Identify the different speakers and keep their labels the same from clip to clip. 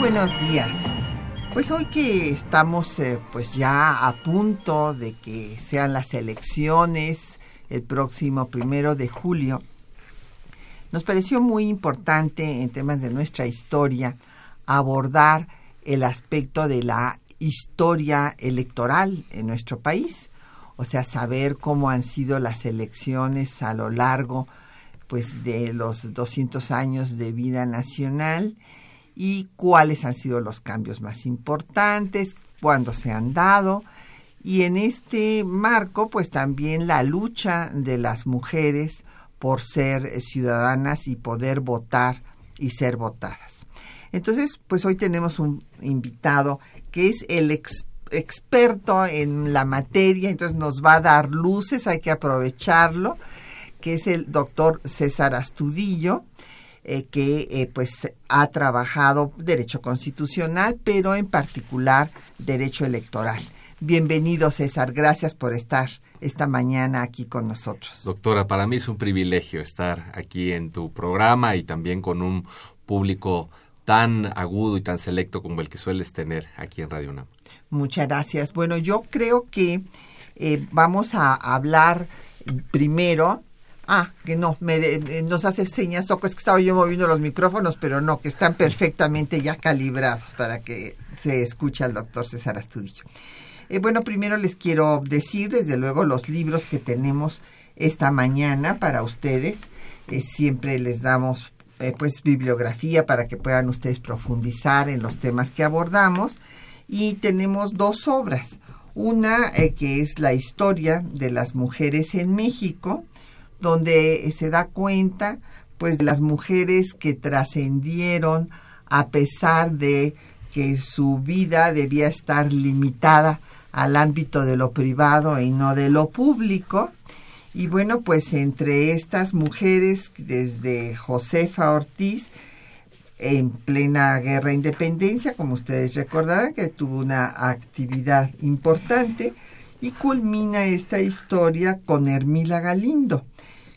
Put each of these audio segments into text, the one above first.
Speaker 1: Buenos días. Pues hoy que estamos eh, pues ya a punto de que sean las elecciones el próximo primero de julio, nos pareció muy importante en temas de nuestra historia abordar el aspecto de la historia electoral en nuestro país, o sea, saber cómo han sido las elecciones a lo largo pues de los 200 años de vida nacional y cuáles han sido los cambios más importantes, cuándo se han dado. Y en este marco, pues también la lucha de las mujeres por ser ciudadanas y poder votar y ser votadas. Entonces, pues hoy tenemos un invitado que es el experto en la materia, entonces nos va a dar luces, hay que aprovecharlo, que es el doctor César Astudillo. Eh, que eh, pues ha trabajado derecho constitucional, pero en particular derecho electoral. Bienvenido César, gracias por estar esta mañana aquí con nosotros.
Speaker 2: Doctora, para mí es un privilegio estar aquí en tu programa y también con un público tan agudo y tan selecto como el que sueles tener aquí en Radio UNAM.
Speaker 1: Muchas gracias. Bueno, yo creo que eh, vamos a hablar primero Ah, que no, me nos hace señas, Soco, es que estaba yo moviendo los micrófonos, pero no, que están perfectamente ya calibrados para que se escuche al doctor César Astudillo. Eh, bueno, primero les quiero decir, desde luego, los libros que tenemos esta mañana para ustedes. Eh, siempre les damos eh, pues bibliografía para que puedan ustedes profundizar en los temas que abordamos. Y tenemos dos obras. Una que es la historia de las mujeres en México, donde se da cuenta pues de las mujeres que trascendieron a pesar de que su vida debía estar limitada al ámbito de lo privado y no de lo público. Y bueno, pues entre estas mujeres, desde Josefa Ortiz, en plena guerra de independencia, como ustedes recordarán, que tuvo una actividad importante, y culmina esta historia con Hermila Galindo,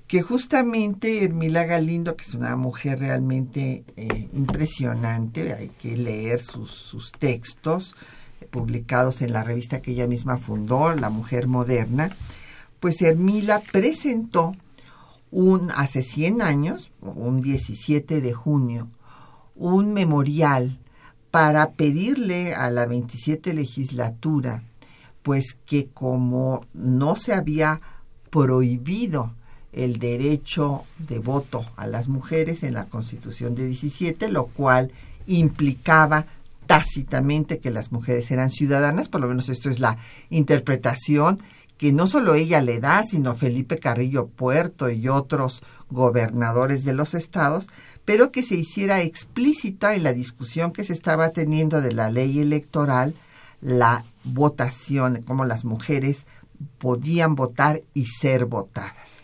Speaker 1: que justamente Hermila Galindo, que es una mujer realmente eh, impresionante, hay que leer sus, textos eh, publicados en la revista que ella misma fundó, La Mujer Moderna, pues Hermila presentó un, hace 100 años, un 17 de junio, un memorial para pedirle a la 27 legislatura, pues que como no se había prohibido el derecho de voto a las mujeres en la Constitución de 17, lo cual implicaba tácitamente que las mujeres eran ciudadanas, por lo menos esto es la interpretación que no solo ella le da, sino Felipe Carrillo Puerto y otros gobernadores de los estados, pero que se hiciera explícita en la discusión que se estaba teniendo de la ley electoral, la votación, cómo las mujeres podían votar y ser votadas.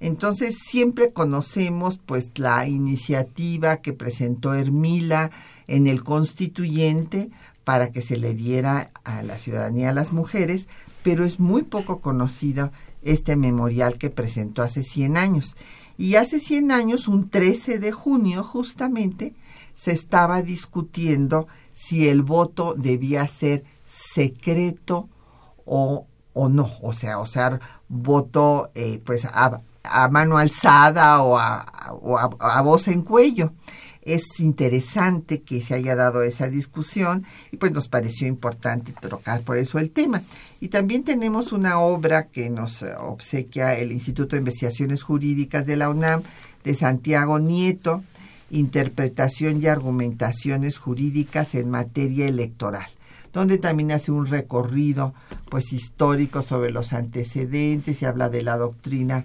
Speaker 1: Entonces siempre conocemos pues la iniciativa que presentó Hermila en el constituyente para que se le diera a la ciudadanía a las mujeres, pero es muy poco conocido este memorial que presentó hace 100 años. Y hace 100 años, un 13 de junio justamente, se estaba discutiendo si el voto debía ser secreto o o no, o sea, o sea, votó eh, pues mano alzada o, a, a, voz en cuello. Es interesante que se haya dado esa discusión y pues nos pareció importante trocar por eso el tema. Y también tenemos una obra que nos obsequia el Instituto de Investigaciones Jurídicas de la UNAM de Santiago Nieto, Interpretación y Argumentaciones Jurídicas en Materia Electoral donde también hace un recorrido pues histórico sobre los antecedentes y habla de la doctrina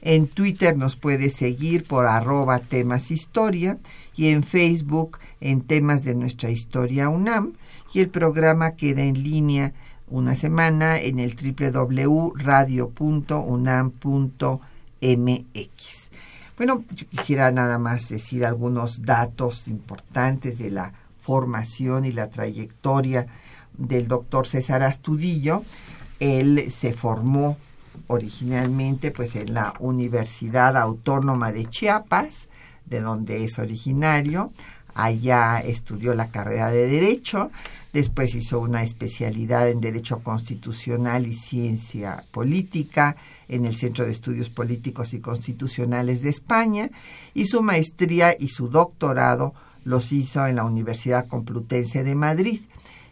Speaker 1: En Twitter nos puede seguir por arroba temas historia y en Facebook en temas de nuestra historia UNAM. Y el programa queda en línea una semana en el www.radio.unam.mx. Bueno, yo quisiera nada más decir algunos datos importantes de la formación y la trayectoria del doctor César Astudillo. Él se formó originalmente pues en la Universidad Autónoma de Chiapas, de donde es originario. Allá estudió la carrera de Derecho, después hizo una especialidad en Derecho Constitucional y Ciencia Política en el Centro de Estudios Políticos y Constitucionales de España y su maestría y su doctorado los hizo en la Universidad Complutense de Madrid.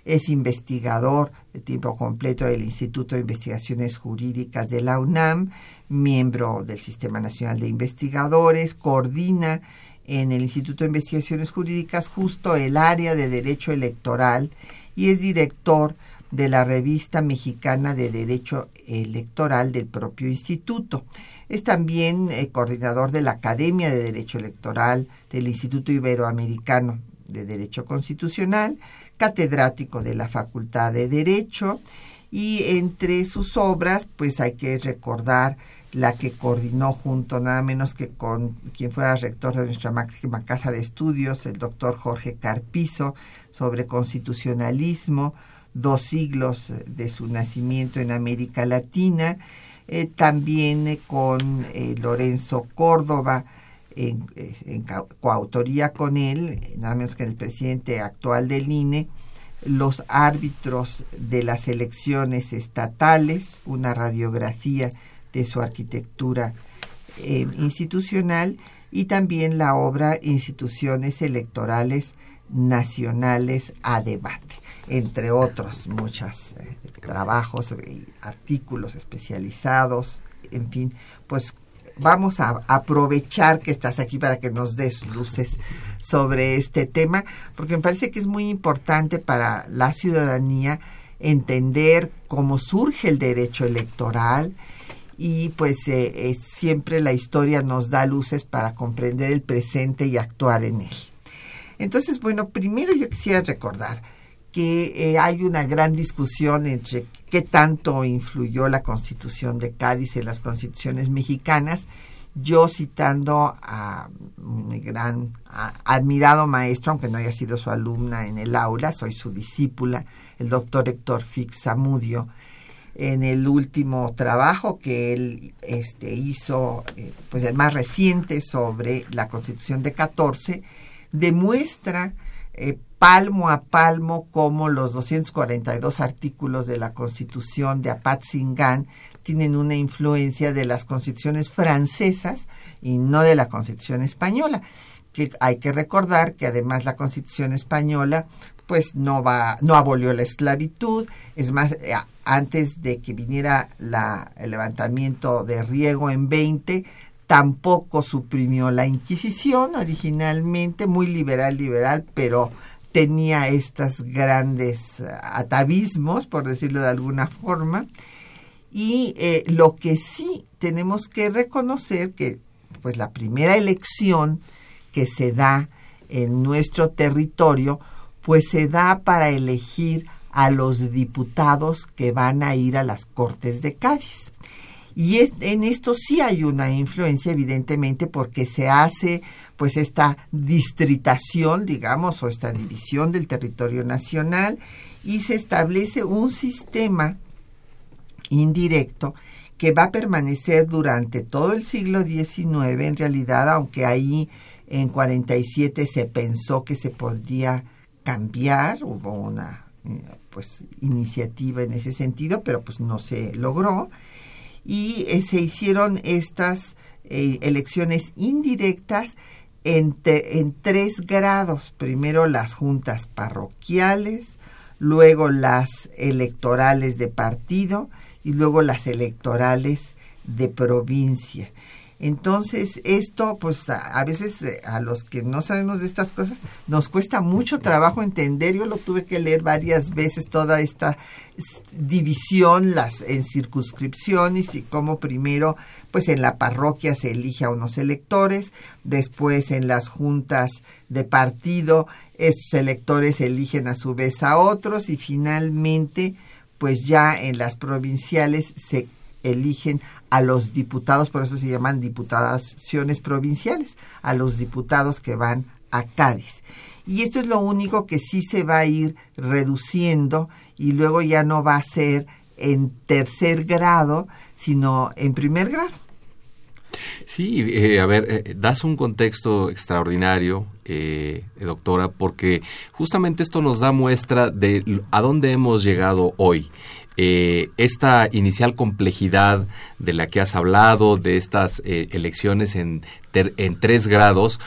Speaker 1: Es investigador de tiempo completo del Instituto de Investigaciones Jurídicas de la UNAM, miembro del Sistema Nacional de Investigadores, coordina en el Instituto de Investigaciones Jurídicas justo el área de Derecho Electoral y es director de la Revista Mexicana de Derecho Electoral del propio instituto. Es también eh, coordinador de la Academia de Derecho Electoral del Instituto Iberoamericano de Derecho Constitucional, catedrático de la Facultad de Derecho y entre sus obras pues hay que recordar la que coordinó junto nada menos que con quien fuera rector de nuestra máxima casa de estudios, el doctor Jorge Carpizo, sobre constitucionalismo, dos siglos de su nacimiento en América Latina, eh, también eh, con eh, Lorenzo Córdoba, en, coautoría con él, nada menos que el presidente actual del INE, los árbitros de las elecciones estatales, una radiografía de su arquitectura institucional y también la obra Instituciones Electorales Nacionales a Debate entre otros muchos eh, trabajos y artículos especializados, en fin, pues vamos a aprovechar que estás aquí para que nos des luces sobre este tema, porque me parece que es muy importante para la ciudadanía entender cómo surge el derecho electoral y pues eh, eh, siempre la historia nos da luces para comprender el presente y actuar en él. Entonces, bueno, primero yo quisiera recordar que eh, hay una gran discusión entre qué tanto influyó la constitución de Cádiz en las constituciones mexicanas. Yo citando a mi gran admirado maestro, aunque no haya sido su alumna en el aula, soy su discípula, el doctor Héctor Fix Zamudio, en el último trabajo que él este, hizo, eh, pues el más reciente sobre la constitución de 14, demuestra eh, palmo a palmo como los 242 artículos de la Constitución de Apatzingán tienen una influencia de las constituciones francesas y no de la Constitución española. Que hay que recordar que además la Constitución española pues no va no abolió la esclavitud, es más eh, antes de que viniera la, el levantamiento de Riego en 20 tampoco suprimió la Inquisición originalmente, muy liberal, liberal, pero tenía estos grandes atavismos, por decirlo de alguna forma. Y eh, lo que sí tenemos que reconocer que pues la primera elección que se da en nuestro territorio, pues se da para elegir a los diputados que van a ir a las Cortes de Cádiz. Y en esto sí hay una influencia, evidentemente, porque se hace pues esta distritación, digamos, o esta división del territorio nacional y se establece un sistema indirecto que va a permanecer durante todo el siglo XIX, en realidad, aunque ahí en 47 se pensó que se podría cambiar, hubo una eh, pues iniciativa en ese sentido, pero pues no se logró y eh, se hicieron estas eh, elecciones indirectas en, en tres grados. Primero las juntas parroquiales, luego las electorales de partido y luego las electorales de provincia. Entonces, esto, pues a, veces eh, a los que no sabemos de estas cosas, nos cuesta mucho trabajo entender. Yo lo tuve que leer varias veces, toda esta división las en circunscripciones y cómo primero, pues en la parroquia se elige a unos electores, después en las juntas de partido, estos electores eligen a su vez a otros y finalmente, pues ya en las provinciales se eligen a los diputados, por eso se llaman diputaciones provinciales, a los diputados que van a Cádiz. Y esto es lo único que sí se va a ir reduciendo y luego ya no va a ser en tercer grado, sino en primer grado.
Speaker 2: Sí, eh, a ver, eh, das un contexto extraordinario, eh, doctora, porque justamente esto nos da muestra de a dónde hemos llegado hoy. Eh, esta inicial complejidad de la que has hablado, de estas eh, elecciones en, en, tres grados,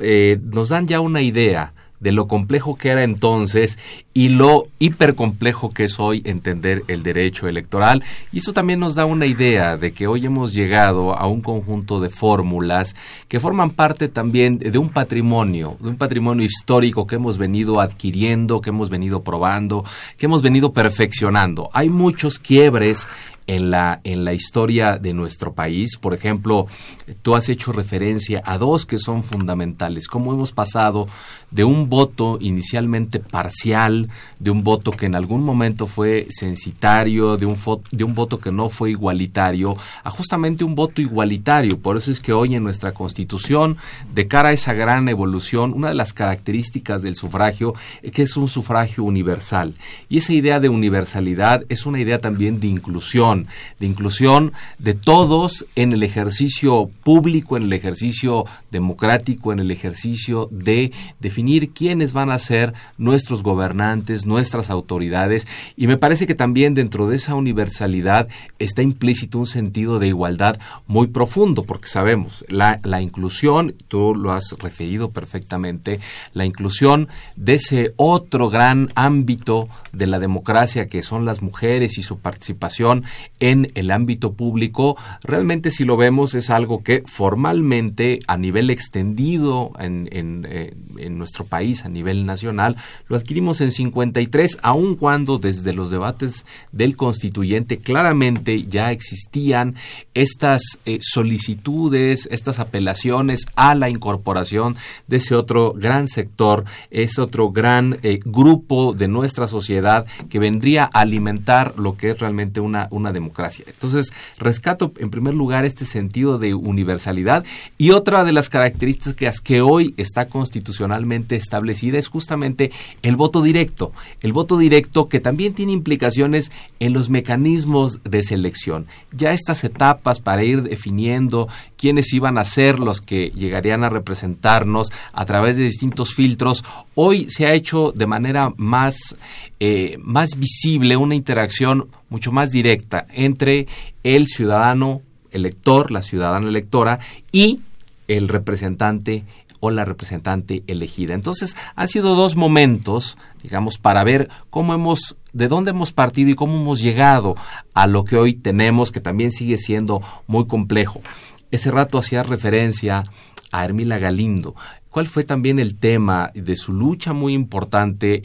Speaker 2: eh, nos dan ya una idea de lo complejo que era entonces y lo hipercomplejo que es hoy entender el derecho electoral. Y eso también nos da una idea de que hoy hemos llegado a un conjunto de fórmulas que forman parte también de un patrimonio, de un patrimonio histórico que hemos venido adquiriendo, que hemos venido probando, que hemos venido perfeccionando. Hay muchos quiebres en la, en la historia de nuestro país. Por ejemplo, tú has hecho referencia a dos que son fundamentales, cómo hemos pasado de un voto inicialmente parcial, de un voto que en algún momento fue censitario, de un, de un voto que no fue igualitario, a justamente un voto igualitario. Por eso es que hoy en nuestra Constitución, de cara a esa gran evolución, una de las características del sufragio es que es un sufragio universal. Y esa idea de universalidad es una idea también de inclusión de inclusión de todos en el ejercicio público, en el ejercicio democrático, en el ejercicio de definir quiénes van a ser nuestros gobernantes, nuestras autoridades. Y me parece que también dentro de esa universalidad está implícito un sentido de igualdad muy profundo, porque sabemos, la, la inclusión, tú lo has referido perfectamente, la inclusión de ese otro gran ámbito de la democracia que son las mujeres y su participación en el ámbito público, realmente si lo vemos es algo que formalmente a nivel extendido en, en, eh, nuestro país, a nivel nacional, lo adquirimos en 53, aun cuando desde los debates del constituyente claramente ya existían estas eh, solicitudes, estas apelaciones a la incorporación de ese otro gran sector, ese otro gran eh, grupo de nuestra sociedad que vendría a alimentar lo que es realmente una, una democracia. Entonces, rescato en primer lugar este sentido de universalidad y otra de las características que hoy está constitucionalmente establecida es justamente el voto directo. El voto directo que también tiene implicaciones en los mecanismos de selección. Ya estas etapas para ir definiendo quiénes iban a ser los que llegarían a representarnos a través de distintos filtros, hoy se ha hecho de manera más, eh, más visible una interacción mucho más directa entre el ciudadano elector, la ciudadana electora y el representante o la representante elegida. Entonces, han sido dos momentos, digamos, para ver cómo hemos, de dónde hemos partido y cómo hemos llegado a lo que hoy tenemos, que también sigue siendo muy complejo. Ese rato hacía referencia a Hermila Galindo. ¿Cuál fue también el tema de su lucha muy importante eh,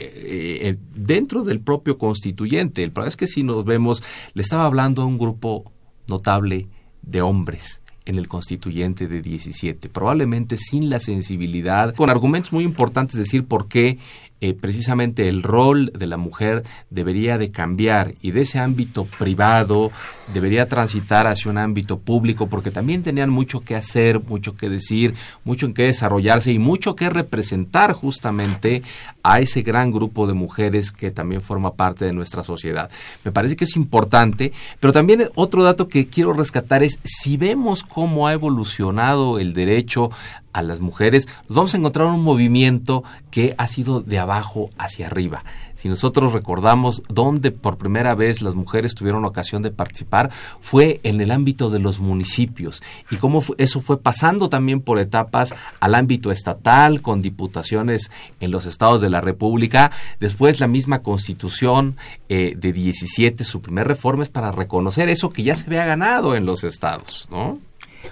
Speaker 2: eh, dentro del propio constituyente? El problema es que si nos vemos, le estaba hablando a un grupo notable de hombres en el constituyente de 17, probablemente sin la sensibilidad, con argumentos muy importantes, decir por qué eh, precisamente el rol de la mujer debería de cambiar y de ese ámbito privado debería transitar hacia un ámbito público porque también tenían mucho que hacer, mucho que decir, mucho en que desarrollarse y mucho que representar justamente a ese gran grupo de mujeres que también forma parte de nuestra sociedad. Me parece que es importante, pero también otro dato que quiero rescatar es si vemos cómo ha evolucionado el derecho a las mujeres, vamos a encontrar un movimiento que ha sido de abajo hacia arriba. Si nosotros recordamos dónde por primera vez las mujeres tuvieron ocasión de participar, fue en el ámbito de los municipios y cómo eso fue pasando también por etapas al ámbito estatal, con diputaciones en los estados de la República. Después la misma constitución eh, de 17, su primer reforma es para reconocer eso que ya se había ganado en los estados, ¿no?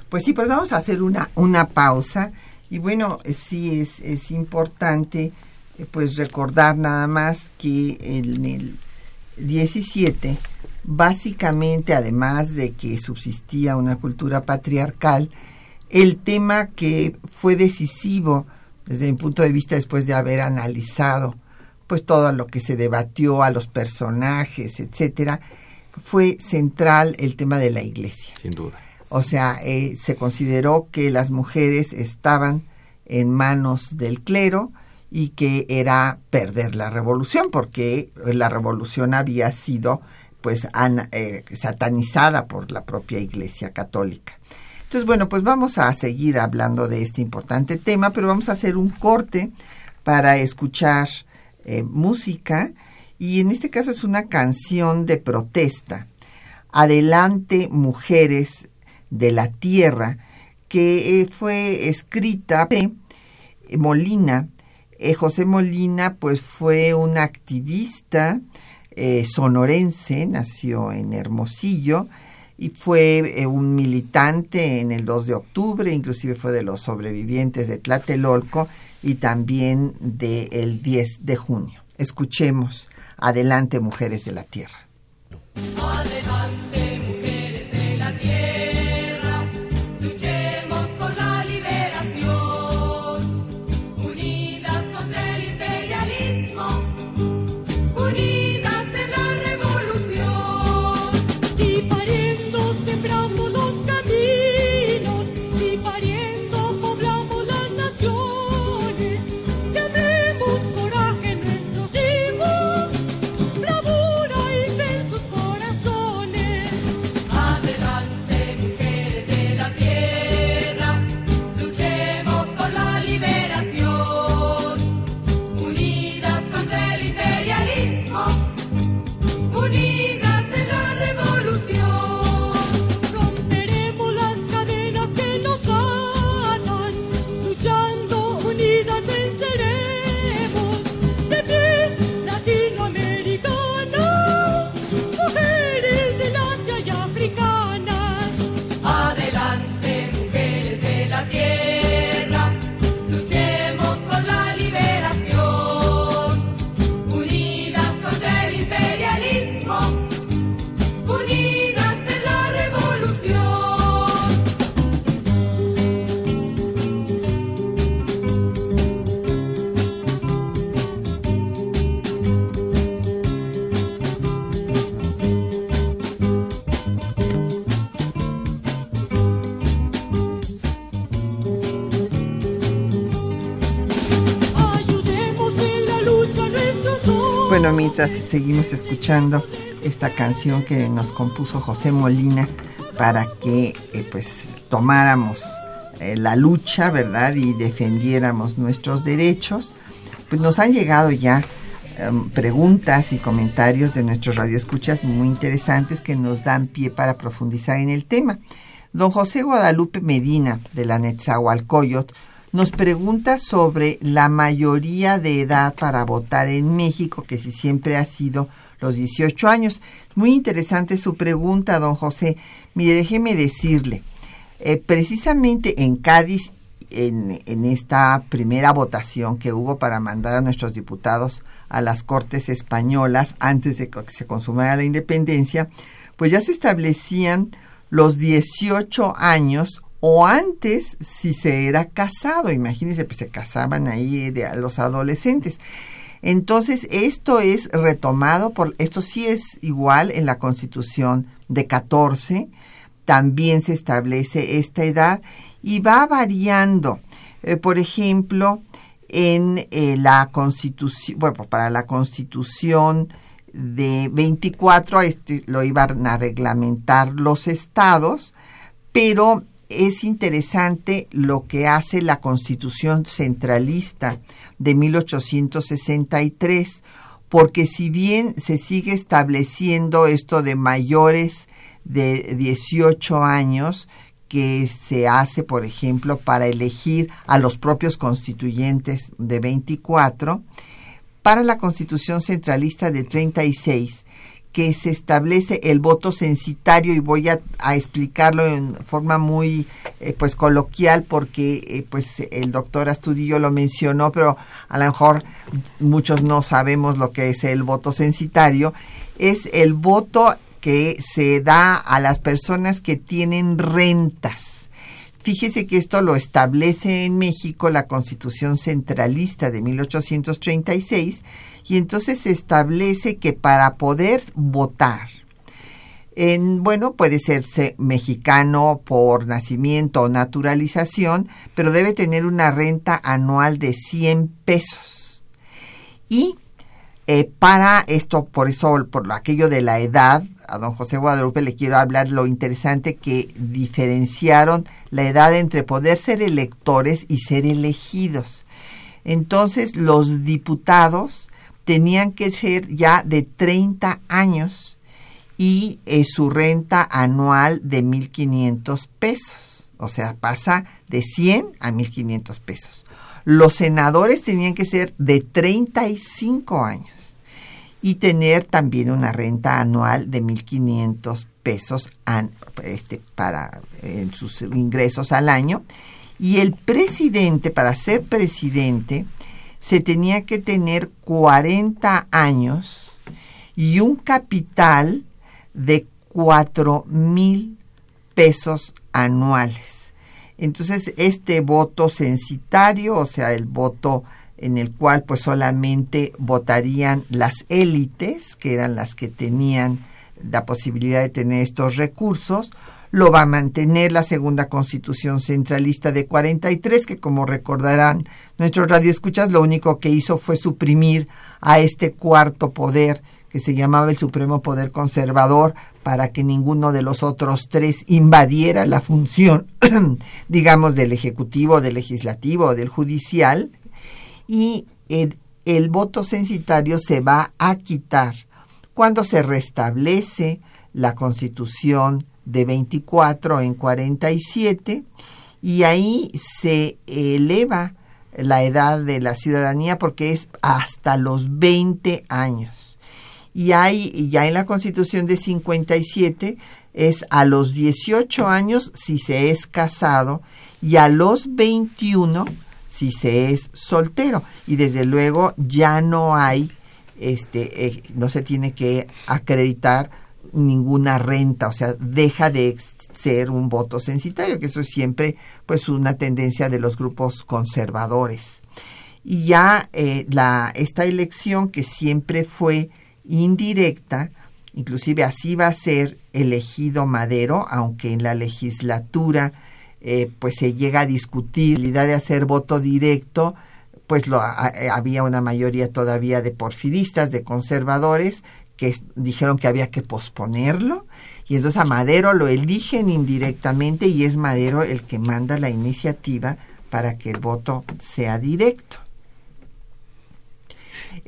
Speaker 1: Pues sí, pues vamos a hacer una, una pausa. Y bueno, sí es, es importante eh, pues recordar nada más que en el 17, básicamente, además de que subsistía una cultura patriarcal, el tema que fue decisivo desde mi punto de vista después de haber analizado pues todo lo que se debatió a los personajes, etcétera, fue central el tema de la iglesia.
Speaker 2: Sin duda.
Speaker 1: O sea, eh, se consideró que las mujeres estaban en manos del clero y que era perder la revolución, porque la revolución había sido pues eh, satanizada por la propia Iglesia Católica. Entonces, bueno, pues vamos a seguir hablando de este importante tema, pero vamos a hacer un corte para escuchar eh, música y en este caso es una canción de protesta. Adelante, mujeres, de la Tierra, que eh, fue escrita de Molina. Eh, José Molina, pues fue un activista eh, sonorense, nació en Hermosillo y fue un militante en el 2 de octubre, inclusive fue de los sobrevivientes de Tlatelolco y también del 10 de junio. Escuchemos, adelante mujeres de la tierra. Mientras seguimos escuchando esta canción que nos compuso José Molina para que eh, pues tomáramos eh, la lucha, ¿verdad? Y defendiéramos nuestros derechos, pues nos han llegado ya em, preguntas y comentarios de nuestros radioescuchas muy interesantes que nos dan pie para profundizar en el tema. Don José Guadalupe Medina de la Netzahualcoyot nos pregunta sobre la mayoría de edad para votar en México, que si siempre ha sido los 18 años. Muy interesante su pregunta, don José. Mire, déjeme decirle, eh, precisamente en Cádiz, en, en esta primera votación que hubo para mandar a nuestros diputados a las Cortes Españolas antes de que se consumara la independencia, pues ya se establecían los 18 años o antes si se era casado, imagínense, pues se casaban ahí los adolescentes. Entonces, esto es retomado por, esto sí es igual en la Constitución de 14, también se establece esta edad y va variando. Eh, por ejemplo, en eh, la Constitución, bueno, para la Constitución de 24, este, lo iban a reglamentar los estados, pero es interesante lo que hace la Constitución centralista de 1863, porque si bien se sigue estableciendo esto de mayores de 18 años, que se hace, por ejemplo, para elegir a los propios constituyentes de 24, para la Constitución Centralista de 36, que se establece el voto censitario y voy a, explicarlo en forma muy eh, pues coloquial porque eh, pues el doctor Astudillo lo mencionó pero a lo mejor muchos no sabemos lo que es el voto censitario es el voto que se da a las personas que tienen rentas. Fíjese que esto lo establece en México la Constitución Centralista de 1836 y entonces se establece que para poder votar, en, bueno, puede serse mexicano por nacimiento o naturalización, pero debe tener una renta anual de 100 pesos. Y eh, para esto, por eso, por aquello de la edad, a don José Guadalupe le quiero hablar lo interesante que diferenciaron la edad entre poder ser electores y ser elegidos. Entonces los diputados tenían que ser ya de 30 años y eh, su renta anual de 1.500 pesos. O sea, pasa de 100 a 1.500 pesos. Los senadores tenían que ser de 35 años y tener también una renta anual de 1.500 pesos este, para en sus ingresos al año. Y el presidente, para ser presidente, se tenía que tener 40 años y un capital de 4 mil pesos anuales. Entonces, este voto censitario, o sea, el voto en el cual pues solamente votarían las élites, que eran las que tenían la posibilidad de tener estos recursos, lo va a mantener la segunda constitución centralista de 43, que como recordarán nuestros radioescuchas, lo único que hizo fue suprimir a este cuarto poder que se llamaba el Supremo Poder Conservador para que ninguno de los otros tres invadiera la función, digamos, del Ejecutivo, del Legislativo o del Judicial, y el, voto censitario se va a quitar cuando se restablece la constitución de 24 en 47 y ahí se eleva la edad de la ciudadanía porque es hasta los 20 años. Y hay ya en la Constitución de 57 es a los 18 años si se es casado y a los 21 si se es soltero. Y desde luego ya no hay este eh, no se tiene que acreditar ninguna renta o sea deja de ser un voto censitario que eso es siempre pues una tendencia de los grupos conservadores. Y ya eh, la esta elección que siempre fue indirecta inclusive así va a ser elegido Madero aunque en la legislatura eh, pues se llega a discutir la idea de hacer voto directo, pues lo, había una mayoría todavía de porfiristas, de conservadores, que dijeron que había que posponerlo y entonces a Madero lo eligen indirectamente y es Madero el que manda la iniciativa para que el voto sea directo.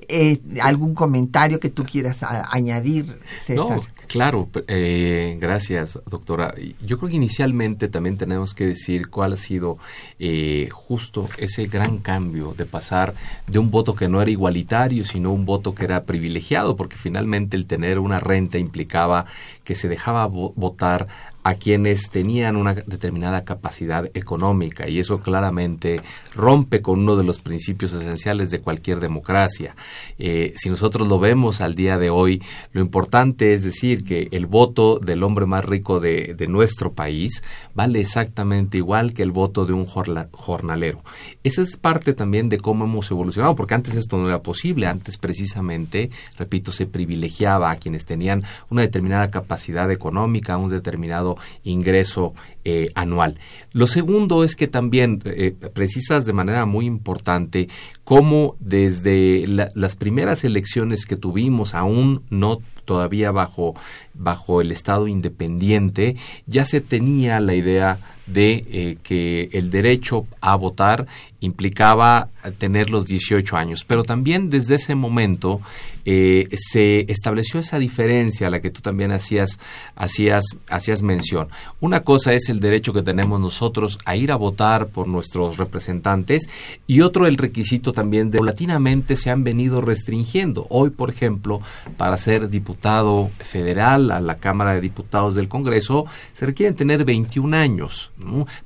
Speaker 1: Eh, ¿Algún comentario que tú quieras añadir, César?
Speaker 2: Claro, eh, gracias, doctora. Yo creo que inicialmente también tenemos que decir cuál ha sido eh, justo ese gran cambio de pasar de un voto que no era igualitario, sino un voto que era privilegiado, porque finalmente el tener una renta implicaba que se dejaba votar a quienes tenían una determinada capacidad económica y eso claramente rompe con uno de los principios esenciales de cualquier democracia. Eh, si nosotros lo vemos al día de hoy, lo importante es decir que el voto del hombre más rico de, de nuestro país vale exactamente igual que el voto de un jornalero. Eso es parte también de cómo hemos evolucionado, porque antes esto no era posible, antes precisamente, repito, se privilegiaba a quienes tenían una determinada capacidad económica, un determinado ingreso eh, anual. Lo segundo es que también eh, precisas de manera muy importante cómo desde las primeras elecciones que tuvimos, aún no todavía bajo, bajo el Estado independiente, ya se tenía la idea de eh, que el derecho a votar implicaba tener los 18 años. Pero también desde ese momento se estableció esa diferencia a la que tú también hacías, hacías, hacías mención. Una cosa es el derecho que tenemos nosotros a ir a votar por nuestros representantes y otro el requisito también de latinamente se han venido restringiendo. Hoy, por ejemplo, para ser diputado federal a la Cámara de Diputados del Congreso se requieren tener 21 años.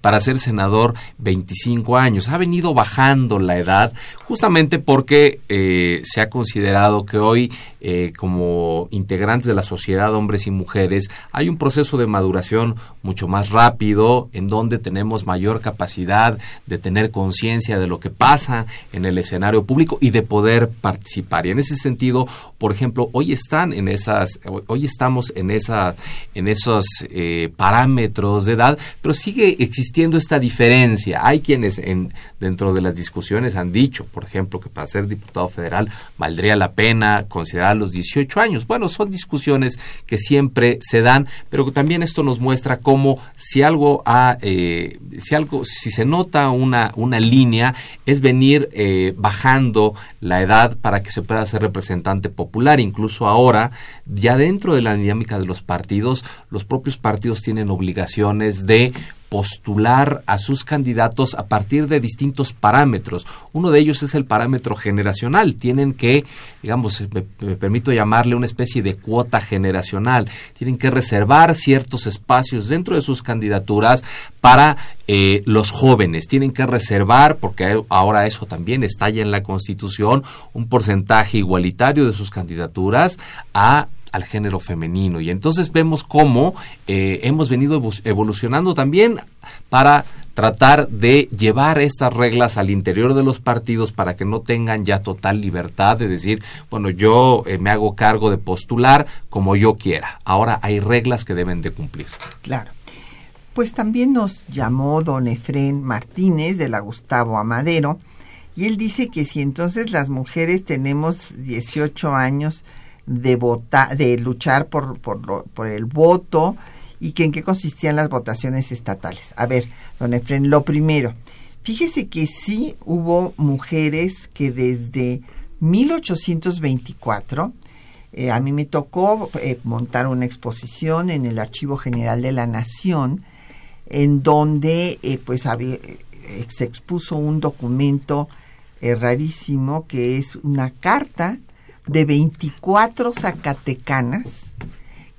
Speaker 2: Para ser senador, 25 años. Ha venido bajando la edad justamente porque eh, se ha considerado que hoy eh, como integrantes de la sociedad, hombres y mujeres, hay un proceso de maduración mucho más rápido, en donde tenemos mayor capacidad de tener conciencia de lo que pasa en el escenario público y de poder participar. Y en ese sentido, por ejemplo, hoy están en esas, hoy estamos en esa, en esos eh, parámetros de edad, pero sigue existiendo esta diferencia. Hay quienes en, dentro de las discusiones han dicho, por ejemplo, que para ser diputado federal valdría la pena considerar los 18 años. Bueno, son discusiones que siempre se dan, pero también esto nos muestra cómo si algo ha, eh, si algo, si se nota una, una línea, es venir eh, bajando la edad para que se pueda ser representante popular. Incluso ahora, ya dentro de la dinámica de los partidos, los propios partidos tienen obligaciones de postular a sus candidatos a partir de distintos parámetros. Uno de ellos es el parámetro generacional. Tienen que, digamos, me, permito llamarle una especie de cuota generacional. Tienen que reservar ciertos espacios dentro de sus candidaturas para eh, los jóvenes. Tienen que reservar, porque ahora eso también está en la Constitución, un porcentaje igualitario de sus candidaturas a al género femenino. Y entonces vemos cómo eh, hemos venido evolucionando también para tratar de llevar estas reglas al interior de los partidos para que no tengan ya total libertad de decir, bueno, yo eh, me hago cargo de postular como yo quiera. Ahora hay reglas que deben de cumplir.
Speaker 1: Claro. Pues también nos llamó don Efrén Martínez de la Gustavo Amadero y él dice que si entonces las mujeres tenemos 18 años, de, de luchar por, por, por, el voto y que en qué consistían las votaciones estatales. A ver, don Efren, lo primero, fíjese que sí hubo mujeres que desde 1824, eh, a mí me tocó eh, montar una exposición en el Archivo General de la Nación, en donde eh, pues había, se expuso un documento rarísimo que es una carta de 24 zacatecanas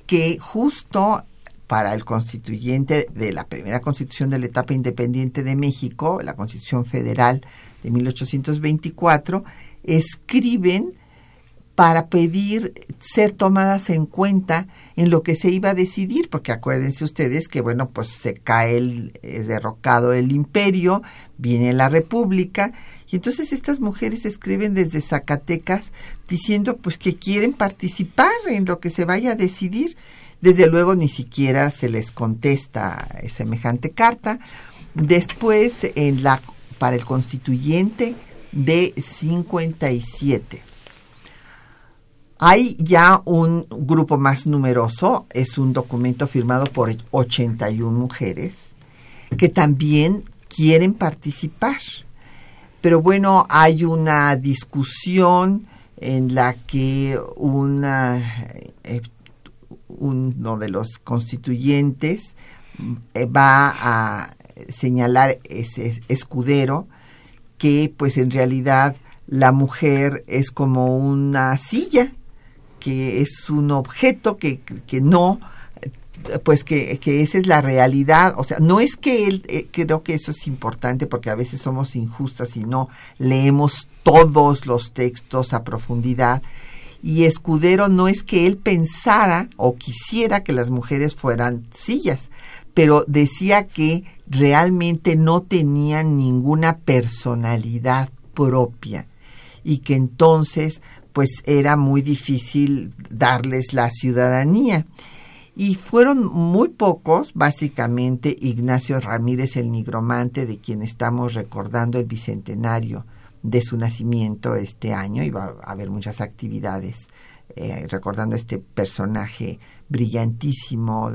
Speaker 1: que justo para el constituyente de la primera constitución de la etapa independiente de México, la constitución federal de 1824, escriben para pedir ser tomadas en cuenta en lo que se iba a decidir, porque acuérdense ustedes que, bueno, pues se cae el, es derrocado el imperio, viene la república, y entonces estas mujeres escriben desde Zacatecas diciendo pues que quieren participar en lo que se vaya a decidir. Desde luego ni siquiera se les contesta semejante carta. Después en la para el constituyente de 57 hay ya un grupo más numeroso, es un documento firmado por 81 mujeres que también quieren participar. Pero bueno, hay una discusión en la que eh, uno de los constituyentes eh, va a señalar ese escudero que pues en realidad la mujer es como una silla que es un objeto que, que no pues que, que, esa es la realidad, o sea, no es que él, eh, creo que eso es importante porque a veces somos injustas y no leemos todos los textos a profundidad. Y Escudero no es que él pensara o quisiera que las mujeres fueran sillas, pero decía que realmente no tenían ninguna personalidad propia y que entonces pues era muy difícil darles la ciudadanía. Y fueron muy pocos, básicamente Ignacio Ramírez el Nigromante, de quien estamos recordando el bicentenario de su nacimiento este año, y va a haber muchas actividades eh, recordando este personaje brillantísimo,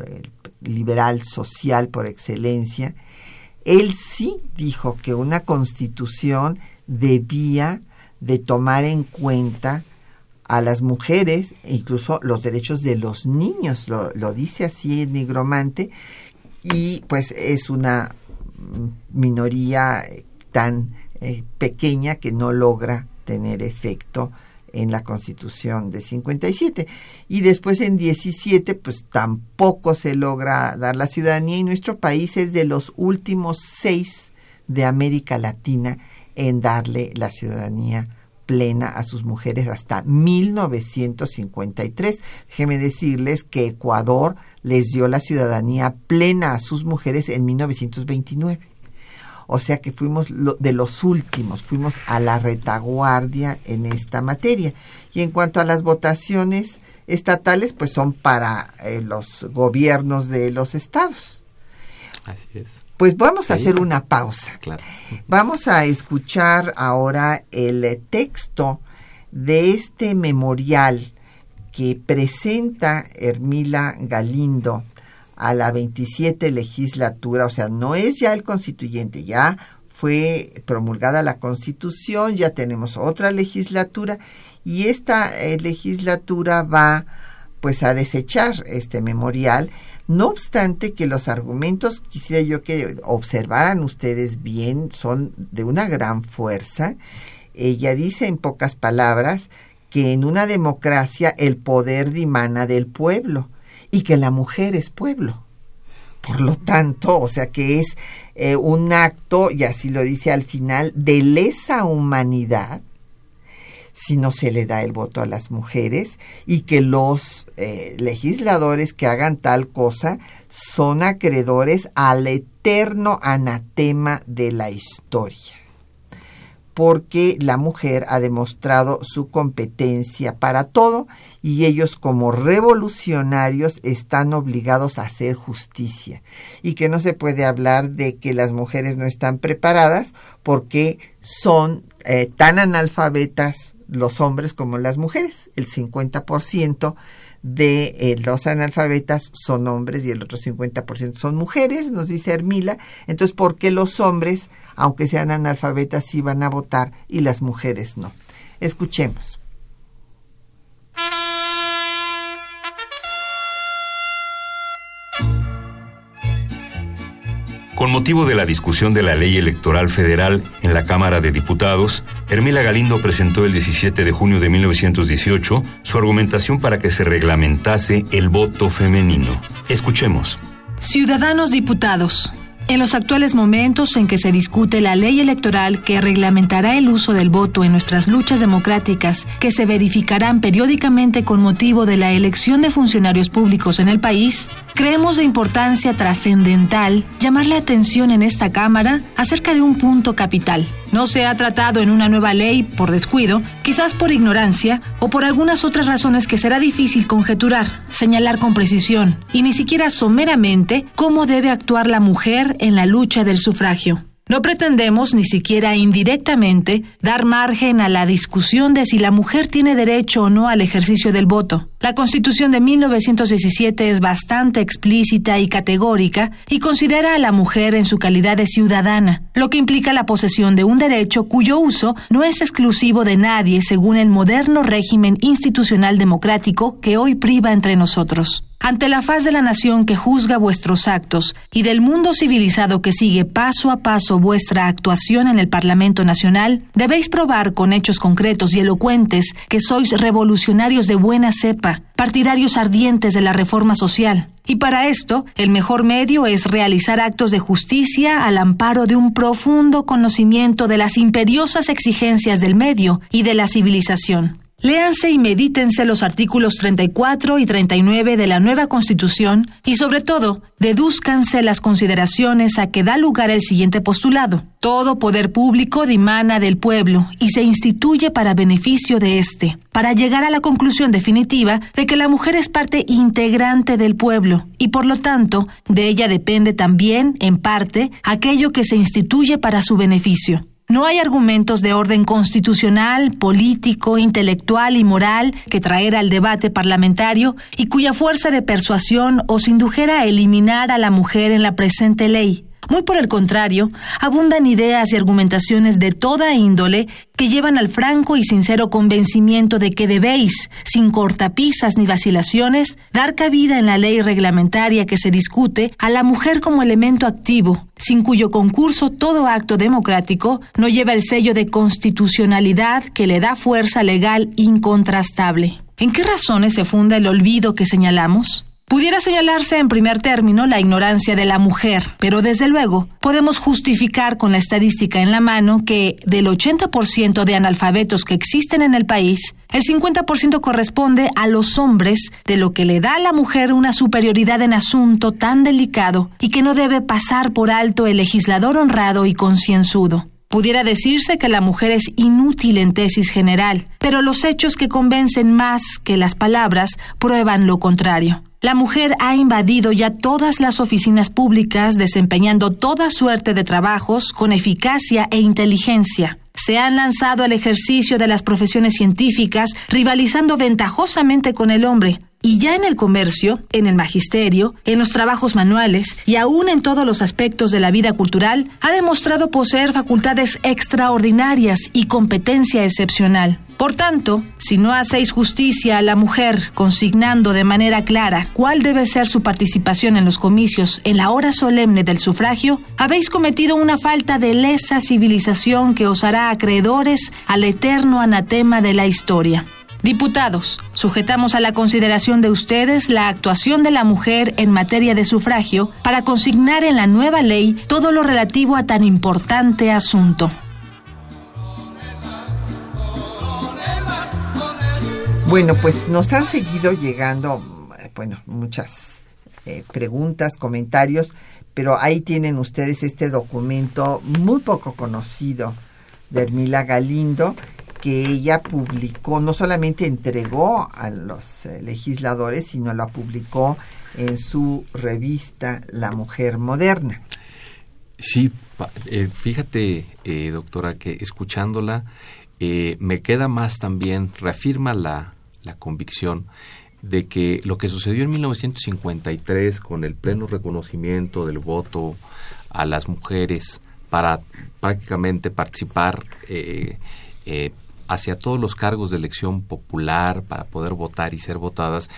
Speaker 1: liberal social por excelencia. Él sí dijo que una constitución debía de tomar en cuenta a las mujeres incluso los derechos de los niños, lo, lo dice así el nigromante, y pues es una minoría tan eh, pequeña que no logra tener efecto en la Constitución de 57. Y después en 17, pues tampoco se logra dar la ciudadanía y nuestro país es de los últimos seis de América Latina en darle la ciudadanía plena a sus mujeres hasta 1953. Déjenme decirles que Ecuador les dio la ciudadanía plena a sus mujeres en 1929. O sea que fuimos de los últimos, fuimos a la retaguardia en esta materia. Y en cuanto a las votaciones estatales, pues son para eh, los gobiernos de los estados.
Speaker 2: Así es.
Speaker 1: Pues vamos a hacer una pausa. Vamos a escuchar ahora el texto de este memorial que presenta Hermila Galindo a la 27 legislatura, o sea, no es ya el constituyente, ya fue promulgada la constitución, ya tenemos otra legislatura y esta eh, legislatura va pues a desechar este memorial no obstante que los argumentos, quisiera yo que observaran ustedes bien, son de una gran fuerza. Ella dice en pocas palabras que en una democracia el poder dimana del pueblo y que la mujer es pueblo. Por lo tanto, o sea que es eh, un acto, y así lo dice al final, de lesa humanidad si no se le da el voto a las mujeres y que los eh, legisladores que hagan tal cosa son acreedores al eterno anatema de la historia. Porque la mujer ha demostrado su competencia para todo y ellos como revolucionarios están obligados a hacer justicia. Y que no se puede hablar de que las mujeres no están preparadas porque son eh, tan analfabetas los hombres como las mujeres. El 50% de eh, los analfabetas son hombres y el otro 50% son mujeres, nos dice Hermila. Entonces, ¿por qué los hombres, aunque sean analfabetas, sí van a votar y las mujeres no? Escuchemos.
Speaker 3: Con motivo de la discusión de la ley electoral federal en la Cámara de Diputados, Hermila Galindo presentó el 17 de junio de 1918 su argumentación para que se reglamentase el voto femenino. Escuchemos.
Speaker 4: Ciudadanos diputados, en los actuales momentos en que se discute la ley electoral que reglamentará el uso del voto en nuestras luchas democráticas, que se verificarán periódicamente con motivo de la elección de funcionarios públicos en el país, creemos de importancia trascendental llamar la atención en esta Cámara acerca de un punto capital. No se ha tratado en una nueva ley por descuido, quizás por ignorancia o por algunas otras razones que será difícil conjeturar, señalar con precisión y ni siquiera someramente cómo debe actuar la mujer en la lucha del sufragio. No pretendemos, ni siquiera indirectamente, dar margen a la discusión de si la mujer tiene derecho o no al ejercicio del voto. La Constitución de 1917 es bastante explícita y categórica y considera a la mujer en su calidad de ciudadana, lo que implica la posesión de un derecho cuyo uso no es exclusivo de nadie según el moderno régimen institucional democrático que hoy priva entre nosotros. Ante la faz de la nación que juzga vuestros actos y del mundo civilizado que sigue paso a paso vuestra actuación en el Parlamento Nacional, debéis probar con hechos concretos y elocuentes que sois revolucionarios de buena cepa, partidarios ardientes de la reforma social. Y para esto, el mejor medio es realizar actos de justicia al amparo de un profundo conocimiento de las imperiosas exigencias del medio y de la civilización. Léanse y medítense los artículos 34 y 39 de la nueva Constitución y, sobre todo, dedúzcanse las consideraciones a que da lugar el siguiente postulado. Todo poder público dimana del pueblo y se instituye para beneficio de éste, para llegar a la conclusión definitiva de que la mujer es parte integrante del pueblo y, por lo tanto, de ella depende también, en parte, aquello que se instituye para su beneficio. No hay argumentos de orden constitucional, político, intelectual y moral que traer al debate parlamentario y cuya fuerza de persuasión os indujera a eliminar a la mujer en la presente ley. Muy por el contrario, abundan ideas y argumentaciones de toda índole que llevan al franco y sincero convencimiento de que debéis, sin cortapisas ni vacilaciones, dar cabida en la ley reglamentaria que se discute a la mujer como elemento activo, sin cuyo concurso todo acto democrático no lleva el sello de constitucionalidad que le da fuerza legal incontrastable. ¿En qué razones se funda el olvido que señalamos? Pudiera señalarse en primer término la ignorancia de la mujer, pero desde luego podemos justificar con la estadística en la mano que del 80% de analfabetos que existen en el país, el 50% corresponde a los hombres, de lo que le da a la mujer una superioridad en asunto tan delicado y que no debe pasar por alto el legislador honrado y concienzudo. Pudiera decirse que la mujer es inútil en tesis general, pero los hechos que convencen más que las palabras prueban lo contrario. La mujer ha invadido ya todas las oficinas públicas desempeñando toda suerte de trabajos con eficacia e inteligencia. Se han lanzado al ejercicio de las profesiones científicas rivalizando ventajosamente con el hombre, y ya en el comercio, en el magisterio, en los trabajos manuales y aún en todos los aspectos de la vida cultural, ha demostrado poseer facultades extraordinarias y competencia excepcional. Por tanto, si no hacéis justicia a la mujer consignando de manera clara cuál debe ser su participación en los comicios en la hora solemne del sufragio, habéis cometido una falta de lesa civilización que os hará acreedores al eterno anatema de la historia. Diputados, sujetamos a la consideración de ustedes la actuación de la mujer en materia de sufragio para consignar en la nueva ley todo lo relativo a tan importante asunto.
Speaker 1: Bueno, pues nos han seguido llegando, bueno, muchas eh, preguntas, comentarios, pero ahí tienen ustedes este documento muy poco conocido de Hermila Galindo, que ella publicó, no solamente entregó a los eh, legisladores, sino la publicó en su revista La Mujer Moderna.
Speaker 2: Sí, eh, fíjate, doctora, que escuchándola me queda más también, reafirma la, la convicción de que lo que sucedió en 1953 con el pleno reconocimiento del voto a las mujeres para prácticamente participar eh, eh, hacia todos los cargos de elección popular para poder votar y ser votadas,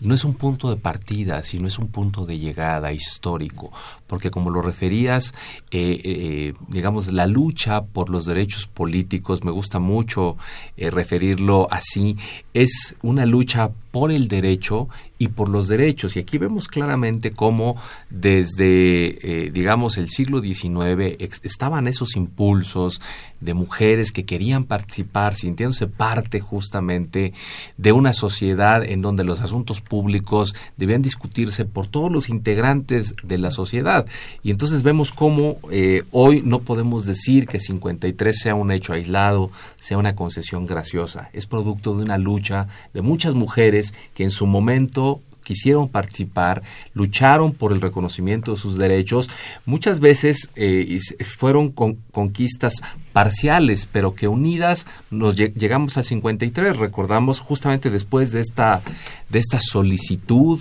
Speaker 2: no es un punto de partida, sino es un punto de llegada histórico, porque como lo referías, eh, eh, digamos, la lucha por los derechos políticos, me gusta mucho eh, referirlo así, es una lucha por el derecho y por los derechos. Y aquí vemos claramente cómo desde, digamos, el siglo XIX estaban esos impulsos de mujeres que querían participar, sintiéndose parte justamente de una sociedad en donde los asuntos públicos debían discutirse por todos los integrantes de la sociedad. Y entonces vemos cómo eh, hoy no podemos decir que 53 sea un hecho aislado, sea una concesión graciosa. Es producto de una lucha de muchas mujeres que en su momento quisieron participar, lucharon por el reconocimiento de sus derechos, muchas veces eh, fueron con, conquistas parciales, pero que unidas nos llegamos al 53. Recordamos justamente después de esta, de esta solicitud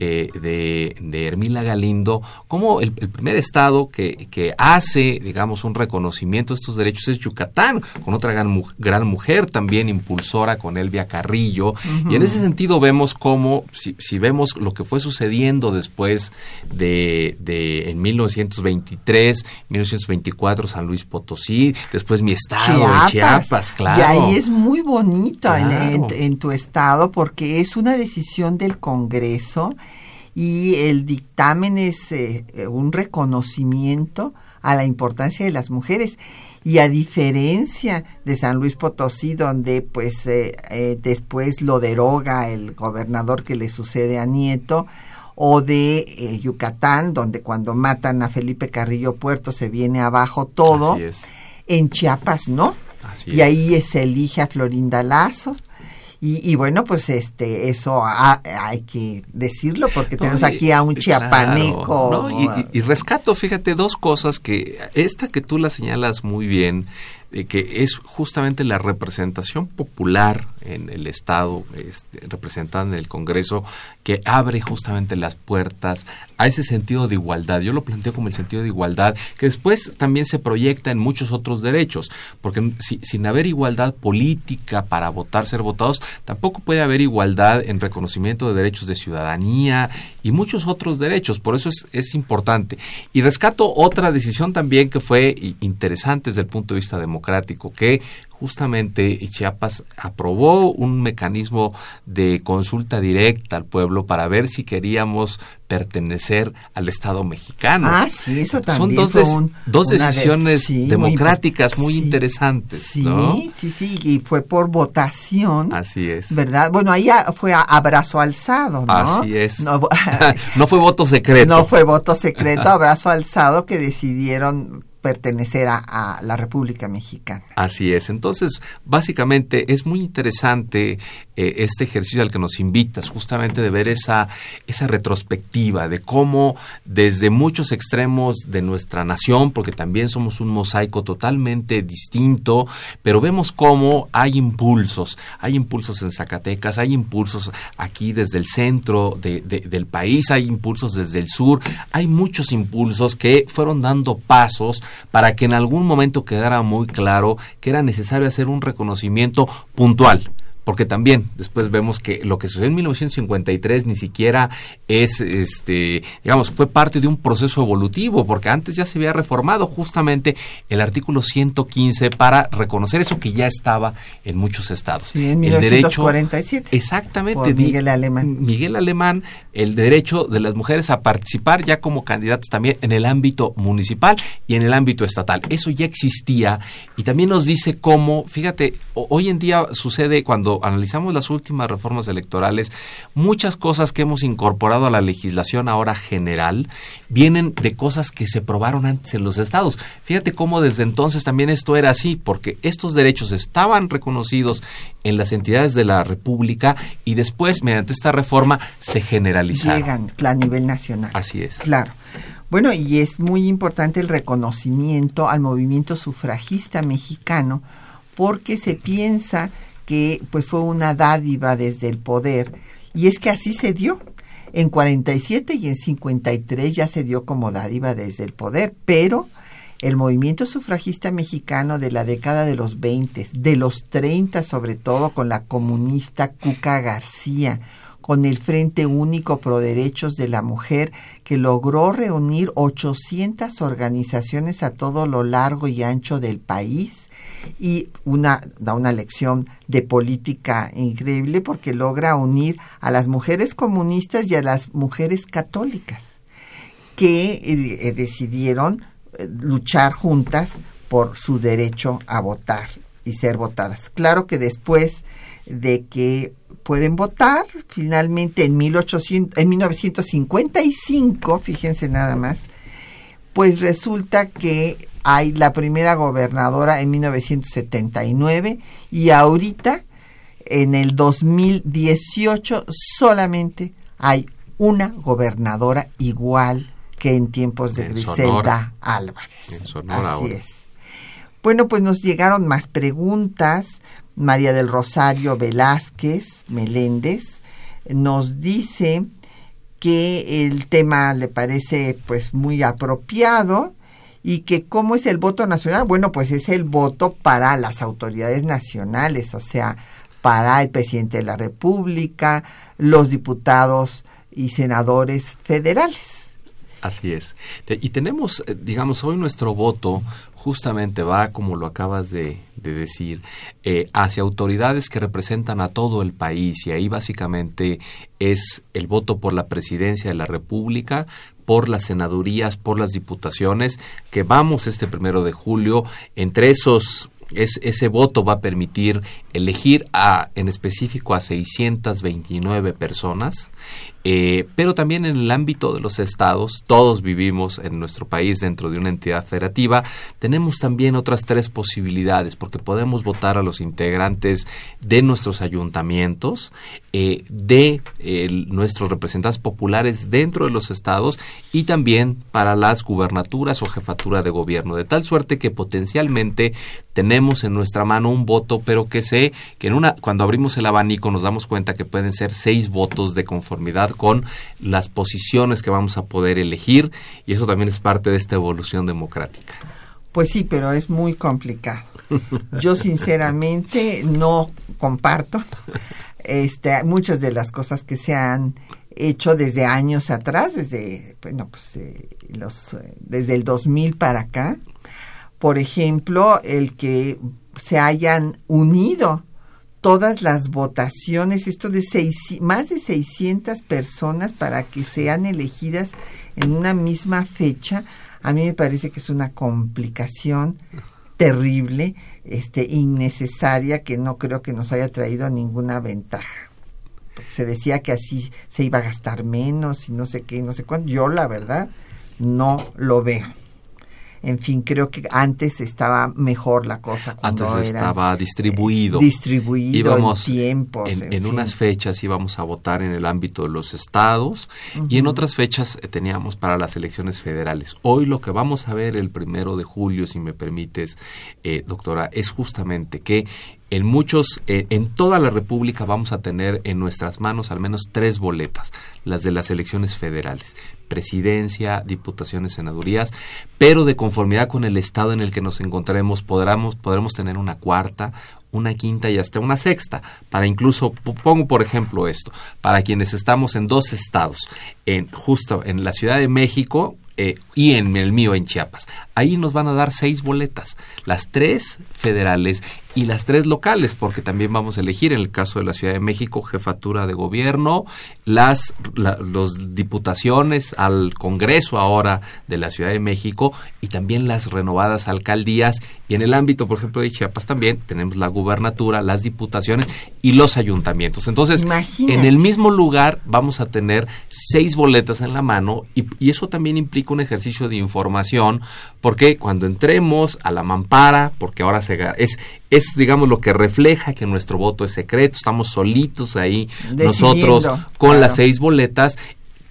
Speaker 2: eh, de, de, Hermila Galindo, como el, primer estado que, que, hace, digamos, un reconocimiento de estos derechos es Yucatán, con otra gran, gran mujer también impulsora, con Elvia Carrillo. Y en ese sentido vemos cómo, si, si, vemos lo que fue sucediendo después de, de en 1923, 1924 San Luis Potosí, después mi estado, Chiapas, claro.
Speaker 1: Y ahí es muy bonito en, tu estado porque es una decisión del Congreso y el dictamen es eh, un reconocimiento a la importancia de las mujeres. Y a diferencia de San Luis Potosí donde pues eh, eh, después lo deroga el gobernador que le sucede a Nieto o de Yucatán donde cuando matan a Felipe Carrillo Puerto se viene abajo todo en Chiapas no. y ahí se elige a Florinda Lazo. Y, bueno, pues este eso hay que decirlo porque tenemos aquí a un chiapaneco.
Speaker 2: y, rescato, fíjate, dos cosas que esta que tú la señalas muy bien, que es justamente la representación popular en el Estado, este, representada en el Congreso, que abre justamente las puertas a ese sentido de igualdad. Yo lo planteo como el sentido de igualdad, que después también se proyecta en muchos otros derechos, porque sin haber igualdad política para votar, ser votados, tampoco puede haber igualdad en reconocimiento de derechos de ciudadanía y muchos otros derechos. Por eso es, es importante. Y rescato otra decisión también que fue interesante desde el punto de vista democrático, que justamente Chiapas aprobó un mecanismo de consulta directa al pueblo para ver si queríamos pertenecer al Estado mexicano.
Speaker 1: Ah, sí, eso también.
Speaker 2: Son dos, decisiones democráticas muy, interesantes.
Speaker 1: Sí, sí, sí, y fue por votación.
Speaker 2: Así es.
Speaker 1: ¿Verdad? Bueno, ahí fue abrazo alzado, ¿no?
Speaker 2: Así es. No, no fue voto secreto.
Speaker 1: No fue voto secreto, abrazo alzado que decidieron pertenecer a, la República Mexicana.
Speaker 2: Así es. Entonces, básicamente es muy interesante eh, este ejercicio al que nos invitas, justamente de ver esa, esa retrospectiva de cómo desde muchos extremos de nuestra nación, porque también somos un mosaico totalmente distinto, pero vemos cómo hay impulsos, hay impulsos en Zacatecas, hay impulsos aquí desde el centro del país, hay impulsos desde el sur, hay muchos impulsos que fueron dando pasos para que en algún momento quedara muy claro que era necesario hacer un reconocimiento puntual porque también después vemos que lo que sucedió en 1953 ni siquiera es, este, digamos, fue parte de un proceso evolutivo, porque antes ya se había reformado justamente el artículo 115 para reconocer eso que ya estaba en muchos estados.
Speaker 1: Sí, en 1947.
Speaker 2: exactamente.
Speaker 1: Miguel Alemán.
Speaker 2: Miguel Alemán, el derecho de las mujeres a participar ya como candidatas también en el ámbito municipal y en el ámbito estatal. Eso ya existía y también nos dice cómo, fíjate, hoy en día sucede cuando analizamos las últimas reformas electorales, muchas cosas que hemos incorporado a la legislación ahora general vienen de cosas que se probaron antes en los estados. Fíjate cómo desde entonces también esto era así, porque estos derechos estaban reconocidos en las entidades de la República y después, mediante esta reforma, se generalizaron.
Speaker 1: Llegan a nivel nacional.
Speaker 2: Así es.
Speaker 1: Claro. Bueno, y es muy importante el reconocimiento al movimiento sufragista mexicano porque se piensa que pues fue una dádiva desde el poder y es que así se dio. En 47 y en 53 ya se dio como dádiva desde el poder, pero el movimiento sufragista mexicano de la década de los 20, de los 30 sobre todo con la comunista Cuca García, con el Frente Único Pro Derechos de la Mujer, que logró reunir 800 organizaciones a todo lo largo y ancho del país y una, da una lección de política increíble porque logra unir a las mujeres comunistas y a las mujeres católicas que eh, decidieron eh, luchar juntas por su derecho a votar y ser votadas. Claro que después de que pueden votar. Finalmente, en, 1800, en 1955, fíjense nada más, pues resulta que hay la primera gobernadora en 1979 y ahorita, en el 2018, solamente hay una gobernadora igual que en tiempos de Griselda Álvarez.
Speaker 2: En Sonora
Speaker 1: Así es. Bueno, pues nos llegaron más preguntas. María del Rosario Velázquez Meléndez nos dice que el tema le parece pues muy apropiado y que cómo es el voto nacional, bueno, pues es el voto para las autoridades nacionales, o sea, para el presidente de la República, los diputados y senadores federales.
Speaker 2: Así es. Y tenemos, eh, digamos, hoy nuestro voto justamente va, como lo acabas de, decir, eh, hacia autoridades que representan a todo el país y ahí básicamente es el voto por la presidencia de la República, por las senadurías, por las diputaciones, que vamos este primero de julio. Entre esos es, ese voto va a permitir elegir a, en específico a 629 personas eh, pero también en el ámbito de los estados, todos vivimos en nuestro país dentro de una entidad federativa, tenemos también otras tres posibilidades, porque podemos votar a los integrantes de nuestros ayuntamientos, eh, de nuestros representantes populares dentro de los estados y también para las gubernaturas o jefatura de gobierno, de tal suerte que potencialmente tenemos en nuestra mano un voto, pero que que cuando abrimos el abanico nos damos cuenta que pueden ser seis votos de conformidad con las posiciones que vamos a poder elegir y eso también es parte de esta evolución democrática.
Speaker 1: Pues sí, pero es muy complicado. Yo sinceramente no comparto este, muchas de las cosas que se han hecho desde años atrás, desde pues eh, los eh, desde el 2000 para acá. Por ejemplo, el que se hayan unido todas las votaciones, esto de seis, más de 600 personas para que sean elegidas en una misma fecha, a mí me parece que es una complicación terrible, este, innecesaria, que no creo que nos haya traído ninguna ventaja. se decía que así se iba a gastar menos y no sé qué, no sé cuánto. Yo, la verdad, no lo veo en fin, creo que antes estaba mejor la cosa.
Speaker 2: Cuando antes estaba distribuido.
Speaker 1: distribuido
Speaker 2: íbamos
Speaker 1: en tiempos.
Speaker 2: En, unas fechas íbamos a votar en el ámbito de los estados y en otras fechas eh, teníamos para las elecciones federales. Hoy lo que vamos a ver el primero de julio, si me permites, eh, doctora, es justamente que en muchos, en toda la República vamos a tener en nuestras manos al menos tres boletas, las de las elecciones federales, presidencia, diputaciones, senadurías, pero de conformidad con el estado en el que nos encontraremos podremos, podremos tener una cuarta, una quinta y hasta una sexta, para incluso, pongo por ejemplo esto, para quienes estamos en dos estados, en justo en la Ciudad de México, eh, y en el mío en Chiapas. Ahí nos van a dar seis boletas, las tres federales y las tres locales, porque también vamos a elegir en el caso de la Ciudad de México jefatura de gobierno, las los diputaciones al Congreso ahora de la Ciudad de México y también las renovadas alcaldías y en el ámbito, por ejemplo, de Chiapas también tenemos la gubernatura, las diputaciones y los ayuntamientos. Entonces, en el mismo lugar vamos a tener seis boletas en la mano y, y eso también implica un ejercicio de información porque cuando entremos a la mampara, porque ahora se, es, es digamos lo que refleja que nuestro voto es secreto, estamos solitos ahí nosotros con las seis boletas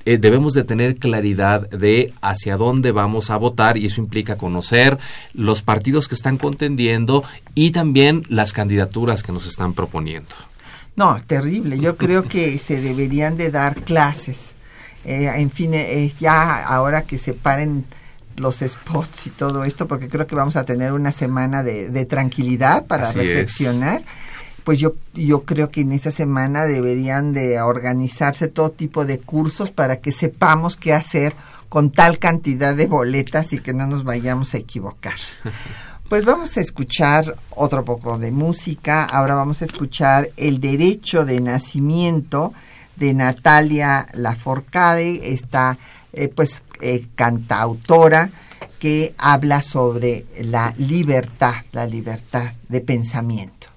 Speaker 2: eh, debemos de tener claridad de hacia dónde vamos a votar y eso implica conocer los partidos que están contendiendo y también las candidaturas que nos están proponiendo.
Speaker 1: No, terrible. Yo creo que se deberían de dar clases. Eh, en fin, eh, ya ahora que se paren los spots y todo esto, porque creo que vamos a tener una semana de, tranquilidad para reflexionar. Pues yo, yo creo que en esta semana deberían de organizarse todo tipo de cursos para que sepamos qué hacer con tal cantidad de boletas y que no nos vayamos a equivocar. Pues vamos a escuchar otro poco de música. Ahora vamos a escuchar El Derecho de Nacimiento de Natalia Laforcade, esta eh, pues eh, cantautora que habla sobre la libertad, la libertad de pensamiento.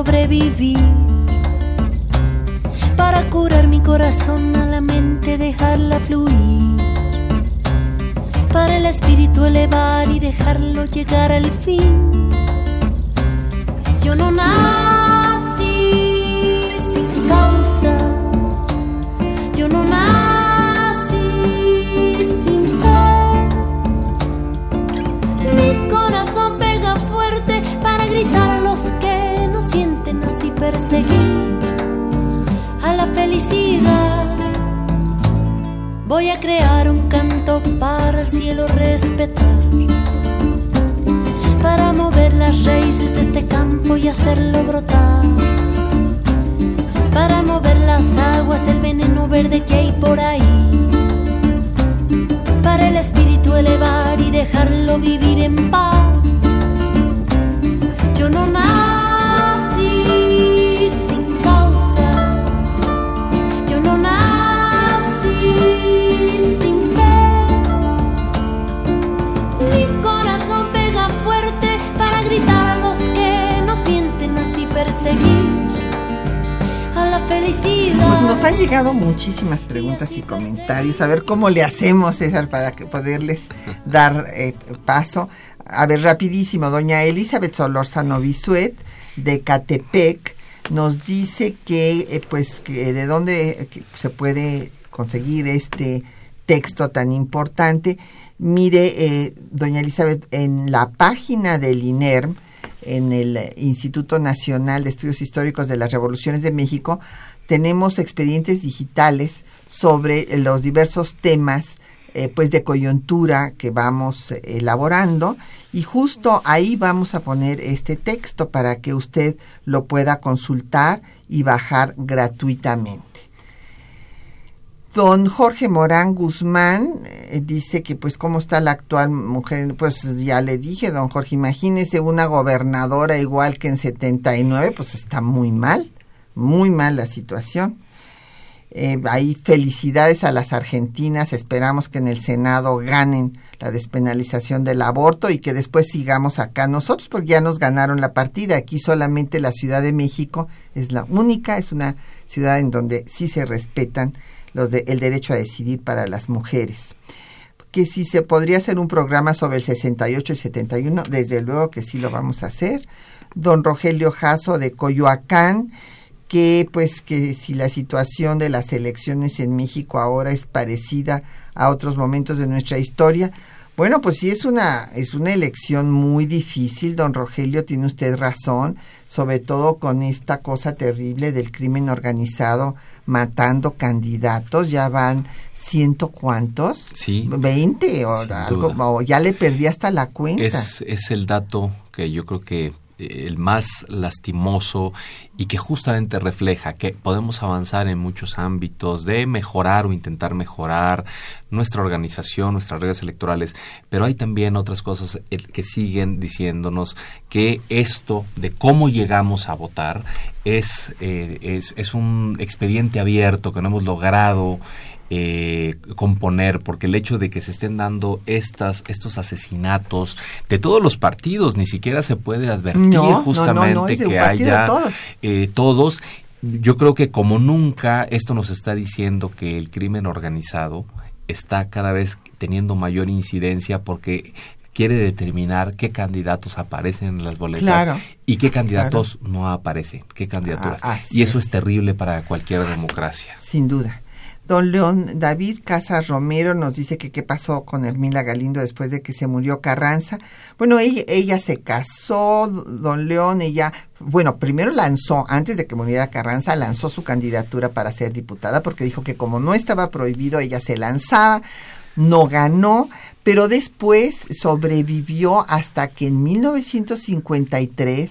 Speaker 5: Sobrevivir,
Speaker 1: han llegado muchísimas preguntas y comentarios. A ver cómo le hacemos, César, para que poderles dar eh, paso. A ver, rapidísimo. Doña Elizabeth Solórzano Bisuet, de Catepec, nos dice que, eh, pues, que de dónde eh, se puede conseguir este texto tan importante. Mire, eh, doña Elizabeth, en la página del INERM, en el eh, Instituto Nacional de Estudios Históricos de las Revoluciones de México, tenemos expedientes digitales sobre los diversos temas eh, pues de coyuntura que vamos eh, elaborando. Y justo ahí vamos a poner este texto para que usted lo pueda consultar y bajar gratuitamente. Don Jorge Morán Guzmán eh, dice que pues cómo está la actual mujer, pues ya le dije, don Jorge, imagínese una gobernadora igual que en 79, pues está muy mal, muy mal la situación. Eh, ahí felicidades a las argentinas, esperamos que en el Senado ganen la despenalización del aborto y que después sigamos acá nosotros, porque ya nos ganaron la partida. Aquí solamente la Ciudad de México es la única, es una ciudad en donde sí se respetan los de, el derecho a decidir para las mujeres. Que si se podría hacer un programa sobre el 68 y 71, desde luego que sí lo vamos a hacer. Don Rogelio Jasso de Coyoacán, que pues que si la situación de las elecciones en México ahora es parecida a otros momentos de nuestra historia, bueno, pues sí es una es una elección muy difícil, don Rogelio, tiene usted razón, sobre todo con esta cosa terrible del crimen organizado matando candidatos, ya van ciento cuantos,
Speaker 2: Sí.
Speaker 1: veinte o
Speaker 2: Sin
Speaker 1: algo, o ya le perdí hasta la cuenta.
Speaker 2: Es, es el dato que yo creo que el más lastimoso y que justamente refleja que podemos avanzar en muchos ámbitos de mejorar o intentar mejorar nuestra organización, nuestras reglas electorales, pero hay también otras cosas eh, que siguen diciéndonos que esto de cómo llegamos a votar es, eh, es, es un expediente abierto que no hemos logrado eh, componer, porque el hecho de que se estén dando estas, estos asesinatos de todos los partidos, ni siquiera se puede advertir
Speaker 1: No, no, no,
Speaker 2: justamente
Speaker 1: no,
Speaker 2: que haya
Speaker 1: todos.
Speaker 2: eh, todos. Yo creo que como nunca esto nos está diciendo que el crimen organizado está cada vez teniendo mayor incidencia porque quiere determinar qué candidatos aparecen en las boletas
Speaker 1: Claro.
Speaker 2: y qué candidatos no aparecen, qué candidaturas.
Speaker 1: Ah,
Speaker 2: y eso
Speaker 1: es.
Speaker 2: es terrible para cualquier democracia.
Speaker 1: Sin duda. Don León David Casas Romero nos dice que qué pasó con Hermila Galindo después de que se murió Carranza. Bueno, ella, ella se casó, don León, ella, bueno, primero lanzó, antes de que muriera Carranza, lanzó su candidatura para ser diputada porque dijo que como no estaba prohibido, ella se lanzaba, no ganó, pero después sobrevivió hasta que en 1953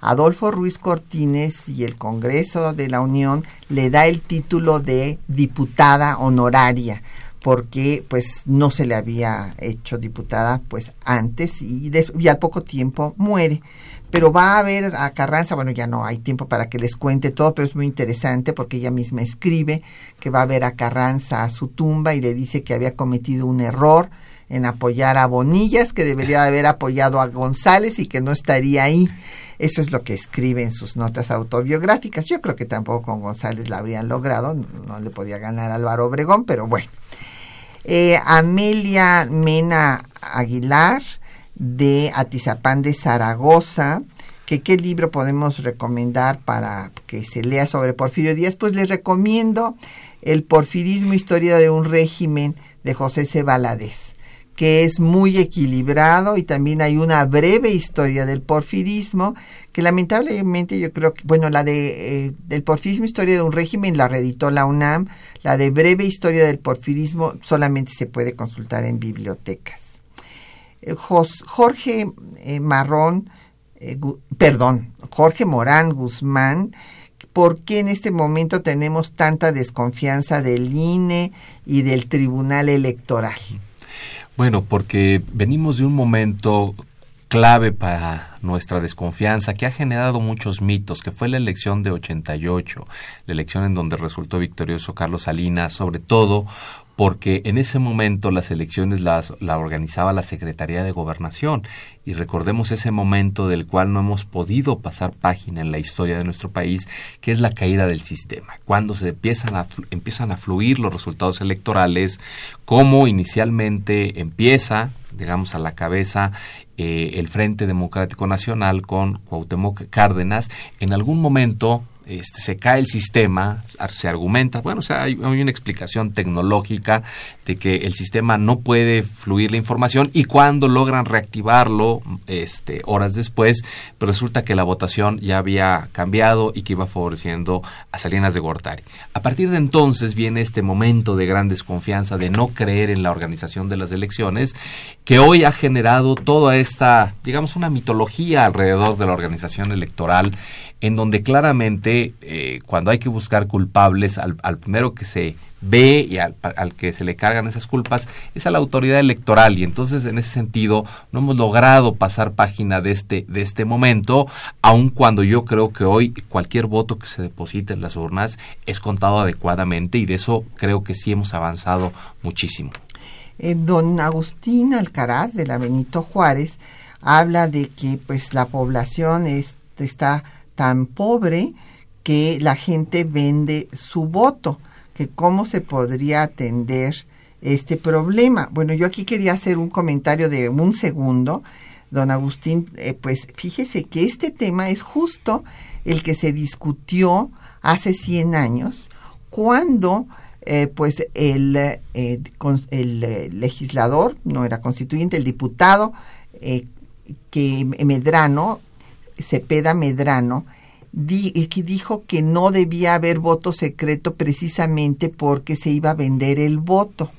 Speaker 1: Adolfo Ruiz Cortines y el Congreso de la Unión le da el título de diputada honoraria, porque pues no se le había hecho diputada pues antes y, des- y al poco tiempo muere. Pero va a ver a Carranza, bueno, ya no hay tiempo para que les cuente todo, pero es muy interesante porque ella misma escribe que va a ver a Carranza a su tumba y le dice que había cometido un error en apoyar a Bonillas, que debería haber apoyado a González y que no estaría ahí. Eso es lo que escribe en sus notas autobiográficas. Yo creo que tampoco con González la habrían logrado, no, le podía ganar Álvaro Obregón, pero bueno. Eh, Amelia Mena Aguilar de Atizapán de Zaragoza, que qué libro podemos recomendar para que se lea sobre Porfirio Díaz, pues les recomiendo El Porfirismo, Historia de un régimen de José C. Valadez, que es muy equilibrado y también hay una breve historia del porfirismo, que lamentablemente yo creo que, bueno, la de eh, del porfirismo, Historia de un régimen, la reeditó la UNAM, la de breve historia del porfirismo solamente se puede consultar en bibliotecas. Eh, Jorge eh, Marrón, eh, perdón, Jorge Morán Guzmán, ¿por qué en este momento tenemos tanta desconfianza del INE y del Tribunal Electoral?
Speaker 2: Bueno, porque venimos de un momento clave para nuestra desconfianza, que ha generado muchos mitos, que fue la elección de 88, la elección en donde resultó victorioso Carlos Salinas, sobre todo porque en ese momento las elecciones las la organizaba la Secretaría de Gobernación. Y recordemos ese momento del cual no hemos podido pasar página en la historia de nuestro país, que es la caída del sistema, cuando se empiezan a empiezan a fluir los resultados electorales, como inicialmente empieza, digamos a la cabeza eh, el Frente Democrático Nacional con Cuauhtémoc Cárdenas, en algún momento este, se cae el sistema, se argumenta, bueno, o sea, hay, una explicación tecnológica de que el sistema no puede fluir la información y cuando logran reactivarlo, este, horas después, resulta que la votación ya había cambiado y que iba favoreciendo a Salinas de Gortari. A partir de entonces viene este momento de gran desconfianza, de no creer en la organización de las elecciones, que hoy ha generado toda esta, digamos, una mitología alrededor de la organización electoral, en donde claramente eh, cuando hay que buscar culpables, al, primero que se ve y al, al que se le cargan esas culpas es a la autoridad electoral. Y entonces en ese sentido no hemos logrado pasar página de este de este momento aun cuando yo creo que hoy cualquier voto que se deposite en las urnas es contado adecuadamente y de eso creo que sí hemos avanzado muchísimo.
Speaker 1: Eh, don Agustín Alcaraz de la Benito Juárez habla de que pues la población es- está tan pobre que la gente vende su voto, que cómo se podría atender este problema. Bueno, yo aquí quería hacer un comentario de un segundo. Don Agustín, eh, pues fíjese que este tema es justo el que se discutió hace 100 años, cuando eh, pues el, eh, el eh, legislador, no era constituyente, el diputado que Medrano, Cepeda Medrano, di- eh, que dijo que no debía haber voto secreto precisamente porque se iba a vender el voto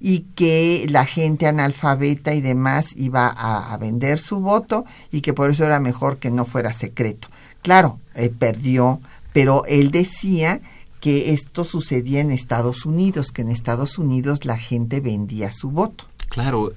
Speaker 1: y que la gente analfabeta y demás iba a, vender su voto y que por eso era mejor que no fuera secreto. Claro, él perdió, pero él decía que esto sucedía en Estados Unidos, que en Estados Unidos la gente vendía su voto.
Speaker 2: Claro,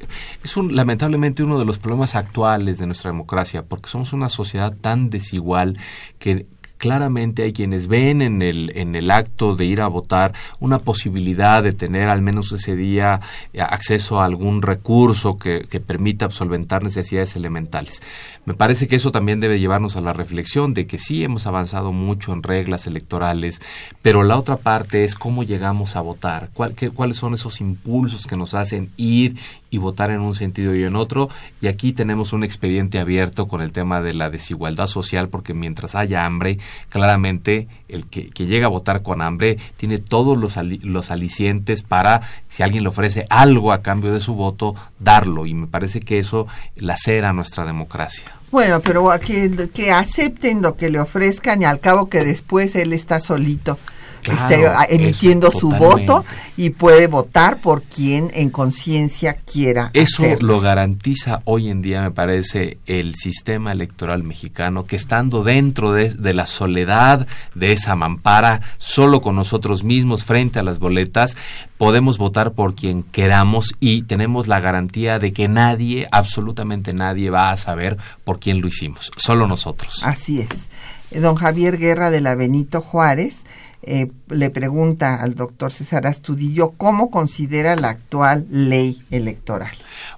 Speaker 2: es un, lamentablemente uno de los problemas actuales de nuestra democracia, porque somos una sociedad tan desigual que claramente hay quienes ven en el, en el acto de ir a votar una posibilidad de tener al menos ese día eh, acceso a algún recurso que, que permita absolventar necesidades elementales. Me parece que eso también debe llevarnos a la reflexión de que sí hemos avanzado mucho en reglas electorales, pero la otra parte es cómo llegamos a votar, cuál, qué- cuáles son esos impulsos que nos hacen ir y votar en un sentido y en otro. Y aquí tenemos un expediente abierto con el tema de la desigualdad social, porque mientras haya hambre, claramente el que, llega a votar con hambre tiene todos los, los alicientes para, si alguien le ofrece algo a cambio de su voto, darlo. Y me parece que eso lacera nuestra democracia.
Speaker 1: Bueno, pero que, que acepten lo que le ofrezcan y al cabo que después él está solito esté emitiendo su voto y puede votar por quien en conciencia quiera.
Speaker 2: Eso lo garantiza hoy en día, me parece, el sistema electoral mexicano, que estando dentro de, de la soledad de esa mampara, solo con nosotros mismos frente a las boletas, podemos votar por quien queramos y tenemos la garantía de que nadie, absolutamente nadie, va a saber por quién lo hicimos, solo nosotros.
Speaker 1: Así es. Don Javier Guerra de la Benito Juárez eh, le pregunta al doctor César Astudillo cómo considera la actual ley electoral.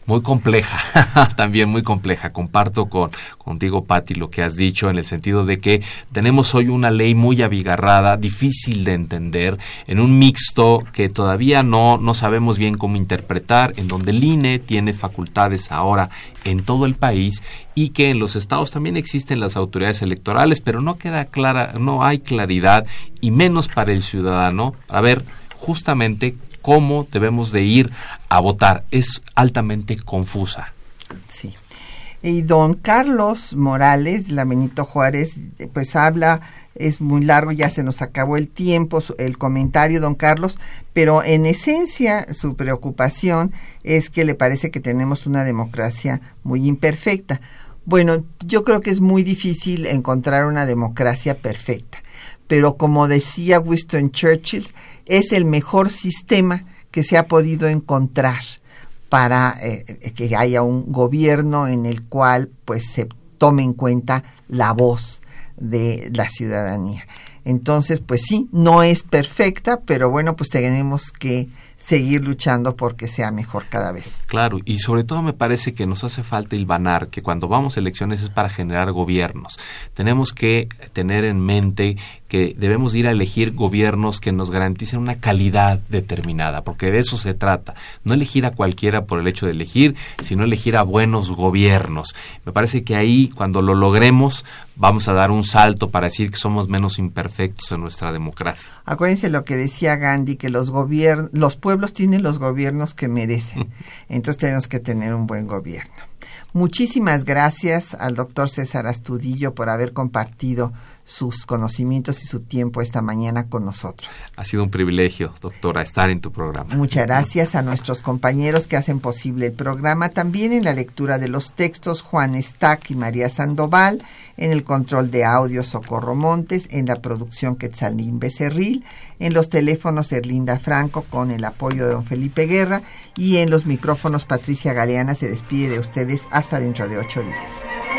Speaker 2: Muy compleja, también muy compleja. Comparto con, contigo, Patti, lo que has dicho en el sentido de que tenemos hoy una ley muy abigarrada, difícil de entender, en un mixto que todavía no, no sabemos bien cómo interpretar, en donde el INE tiene facultades ahora en todo el país y que en los estados también existen las autoridades electorales, pero no queda clara, no hay claridad y menos para el ciudadano a ver justamente cómo debemos de ir a votar. Es altamente confusa.
Speaker 1: Sí. Y don Carlos Morales, la Benito Juárez, pues habla, es muy largo, ya se nos acabó el tiempo, el comentario, don Carlos, pero en esencia su preocupación es que le parece que tenemos una democracia muy imperfecta. Bueno, yo creo que es muy difícil encontrar una democracia perfecta, pero como decía Winston Churchill, es el mejor sistema que se ha podido encontrar para eh, que haya un gobierno en el cual pues se tome en cuenta la voz de la ciudadanía. Entonces, pues sí, no es perfecta, pero bueno, pues tenemos que seguir luchando porque sea mejor cada vez.
Speaker 2: Claro, y sobre todo me parece que nos hace falta ilvanar que cuando vamos a elecciones es para generar gobiernos. Tenemos que tener en mente que debemos ir a elegir gobiernos que nos garanticen una calidad determinada, porque de eso se trata. No elegir a cualquiera por el hecho de elegir, sino elegir a buenos gobiernos. Me parece que ahí, cuando lo logremos, vamos a dar un salto para decir que somos menos imperfectos en nuestra democracia.
Speaker 1: Acuérdense lo que decía Gandhi, que los, los pueblos tienen los gobiernos que merecen. Entonces tenemos que tener un buen gobierno. Muchísimas gracias al doctor César Astudillo por haber compartido sus conocimientos y su tiempo esta mañana con nosotros.
Speaker 2: Ha sido un privilegio, doctora, estar en tu programa.
Speaker 1: Muchas gracias a nuestros compañeros que hacen posible el programa, también en la lectura de los textos Juan Stack y María Sandoval, en el control de audio Socorro Montes, en la producción Quetzalín Becerril, en los teléfonos Erlinda Franco con el apoyo de don Felipe Guerra y en los micrófonos Patricia Galeana se despide de ustedes hasta dentro de ocho días.